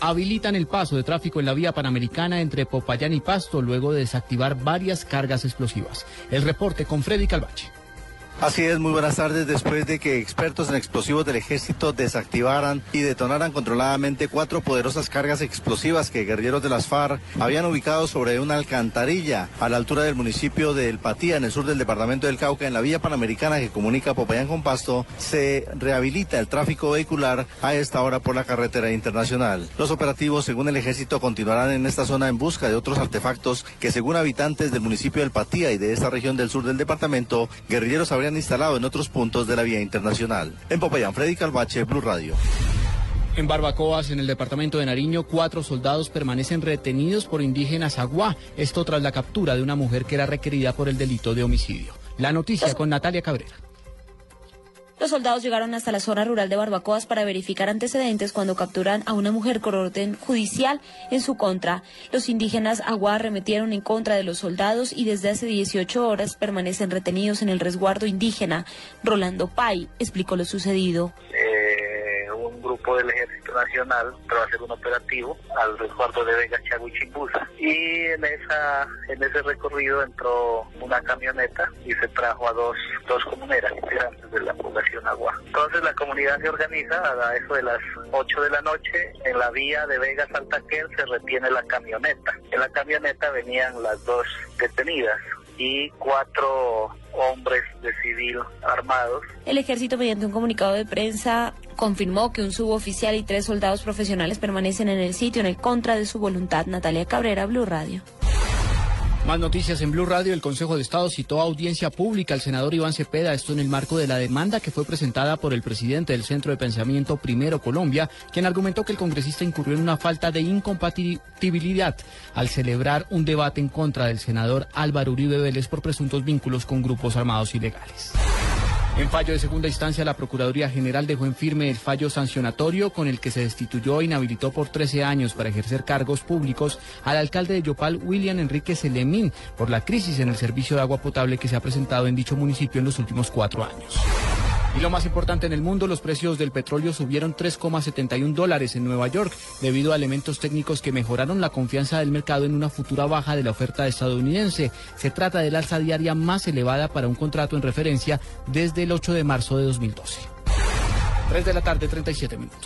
Habilitan el paso de tráfico en la vía panamericana entre Popayán y Pasto luego de desactivar varias cargas explosivas. El reporte con Freddy Calvache. Así es, muy buenas tardes. Después de que expertos en explosivos del ejército desactivaran y detonaran controladamente cuatro poderosas cargas explosivas que guerrilleros de las FARC habían ubicado sobre una alcantarilla a la altura del municipio de El Patía, en el sur del departamento del Cauca, en la vía panamericana que comunica Popayán con Pasto, se rehabilita el tráfico vehicular a esta hora por la carretera internacional. Los operativos, según el ejército, continuarán en esta zona en busca de otros artefactos que, según habitantes del municipio del Patía y de esta región del sur del departamento, guerrilleros habrían instalado en otros puntos de la vía internacional. En Popayán, Freddy Calvache, Blue Radio. En Barbacoas, en el departamento de Nariño, cuatro soldados permanecen retenidos por indígenas aguá. Esto tras la captura de una mujer que era requerida por el delito de homicidio. La noticia con Natalia Cabrera. Los soldados llegaron hasta la zona rural de Barbacoas para verificar antecedentes cuando capturan a una mujer con orden judicial en su contra. Los indígenas Agua arremetieron en contra de los soldados y desde hace 18 horas permanecen retenidos en el resguardo indígena. Rolando Pay explicó lo sucedido. Eh, un grupo del Ejército Nacional va a hacer un operativo al resguardo de Vega Chimbusa. Y en, esa, en ese recorrido entró una camioneta y se trajo a dos, dos comuneras integrantes de comunidad se organiza a eso de las 8 de la noche en la vía de Vega Saltaquel se retiene la camioneta. En la camioneta venían las dos detenidas y cuatro hombres de civil armados. El ejército, mediante un comunicado de prensa, confirmó que un suboficial y tres soldados profesionales permanecen en el sitio en el contra de su voluntad. Natalia Cabrera, Blue Radio. Más noticias en Blue Radio. El Consejo de Estado citó a audiencia pública al senador Iván Cepeda, esto en el marco de la demanda que fue presentada por el presidente del Centro de Pensamiento Primero Colombia, quien argumentó que el congresista incurrió en una falta de incompatibilidad al celebrar un debate en contra del senador Álvaro Uribe Vélez por presuntos vínculos con grupos armados ilegales. En fallo de segunda instancia, la Procuraduría General dejó en firme el fallo sancionatorio con el que se destituyó e inhabilitó por 13 años para ejercer cargos públicos al alcalde de Yopal, William Enrique Selemín, por la crisis en el servicio de agua potable que se ha presentado en dicho municipio en los últimos cuatro años. Y lo más importante en el mundo, los precios del petróleo subieron 3,71 dólares en Nueva York debido a elementos técnicos que mejoraron la confianza del mercado en una futura baja de la oferta estadounidense. Se trata del alza diaria más elevada para un contrato en referencia desde el 8 de marzo de 2012. 3 de la tarde, 37 minutos.